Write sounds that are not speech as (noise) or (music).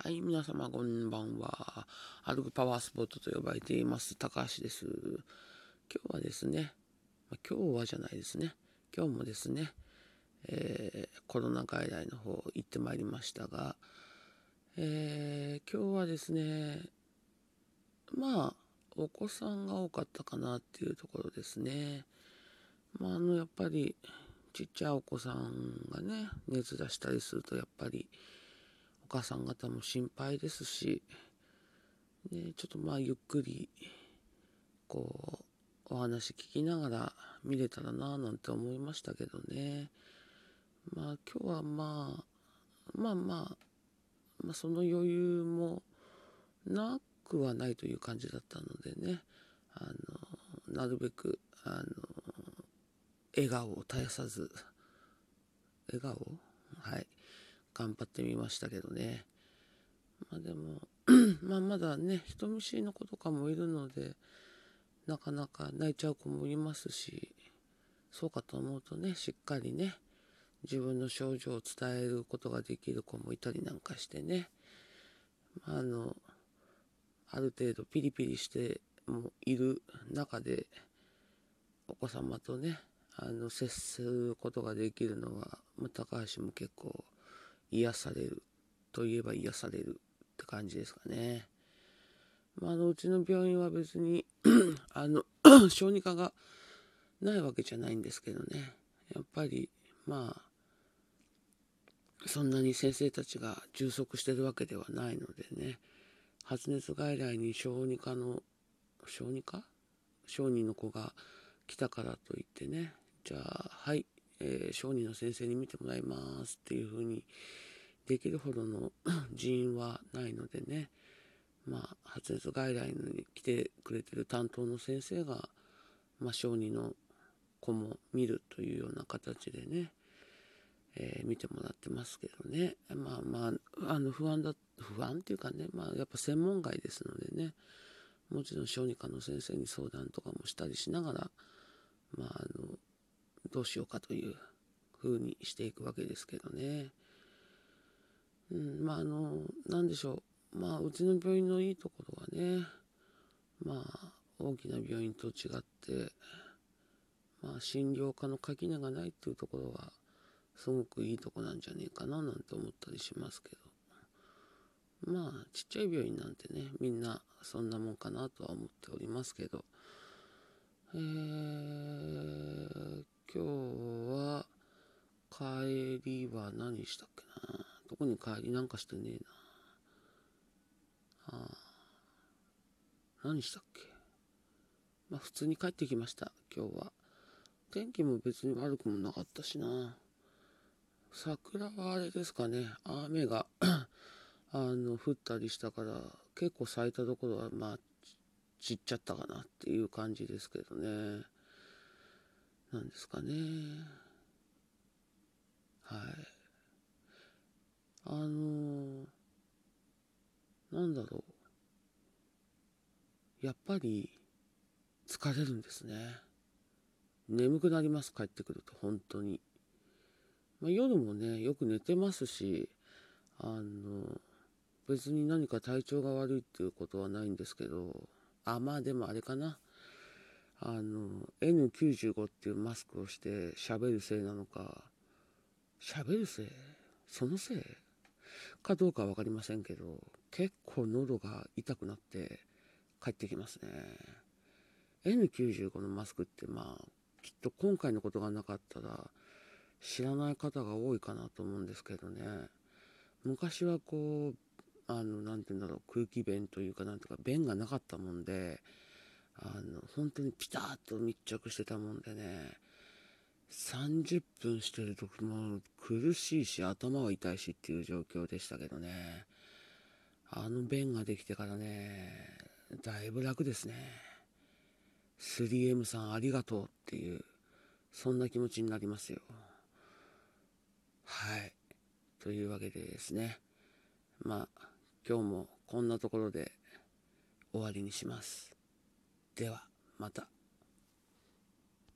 はい、皆様こんばんは。歩くパワースポットと呼ばれています、高橋です。今日はですね、今日はじゃないですね、今日もですね、えー、コロナ外来の方行ってまいりましたが、えー、今日はですね、まあ、お子さんが多かったかなっていうところですね。まあ、あの、やっぱり、ちっちゃいお子さんがね、熱出したりすると、やっぱり、お母さん方も心配ですし、ね、ちょっとまあゆっくりこうお話聞きながら見れたらなぁなんて思いましたけどね。まあ今日はまあまあまあ、まあ、その余裕もなくはないという感じだったのでね。あのなるべくあの笑顔を絶やさず笑顔？はい。頑張ってみましたけどね。まあでも (clears throat) まあまだね、人見知りの子とかもいるので、なかなか泣いちゃう子もいますし、そうかと思うとね、しっかりね、自分の症状を伝えることができる子もいたりなんかしてね、まあ、あの、ある程度ピリピリしてもいる中で、お子様とね、あの、接することができるのは、ま、高橋も結構癒されるといえば癒されるって感じですかね。まあ、あのうちの病院は別に (clears throat) あの (clears throat) 小児科がないわけじゃないんですけどね。やっぱりまあそんなに先生たちが充足してるわけではないのでね。発熱外来に小児科の小児科？小児の子が来たからといってね。じゃあはい。えー、小児の先生に見てもらいますっていうふうにできるほどの (coughs) 人員はないのでね、まあ、発熱外来に来てくれてる担当の先生が、まあ、小児の子も見るというような形でね、えー、見てもらってますけどね、まあまあ、あの不安だ、不安っていうかね、まあやっぱ専門外ですのでね、もちろん小児科の先生に相談とかもしたりしながら、まああの、どうしようかという風にしていくわけですけどね。うん、まああの、なんでしょう。まあうちの病院のいいところはね、まあ大きな病院と違って、まあ診療科の垣根がないっていうところは、すごくいいとこなんじゃねえかななんて思ったりしますけど。まあちっちゃい病院なんてね、みんなそんなもんかなとは思っておりますけど、えー、今日は帰りは何したっけな。どこに帰りなんかしてねえな。ああ。何したっけ。まあ普通に帰ってきました。今日は。天気も別に悪くもなかったしな。桜はあれですかね。雨が (clears throat) あの降ったりしたから結構咲いたところはまあ散っちゃったかなっていう感じですけどね。なんですかね。はい。あのー、なんだろう。やっぱり疲れるんですね。眠くなります、帰ってくると、本当に。まあ、夜もね、よく寝てますし、あの、別に何か体調が悪いっていうことはないんですけど、あ、まあでもあれかな。あの N95 っていうマスクをして喋るせいなのか喋るせい？そのせい？かどうか分かりませんけど結構喉が痛くなって帰ってきますね。N95 のマスクってまあきっと今回のことがなかったら知らない方が多いかなと思うんですけどね。昔はこうあの何て言うんだろう空気弁というかなんとか弁がなかったもんであの、本当にピタッと密着してたもんでね、30分してる時も苦しいし頭は痛いしっていう状況でしたけどね、あの弁ができてからね、だいぶ楽ですね。3M さんありがとうっていう、そんな気持ちになりますよ。はい。というわけでですね、まあ、今日もこんなところで終わりにします。ではまた。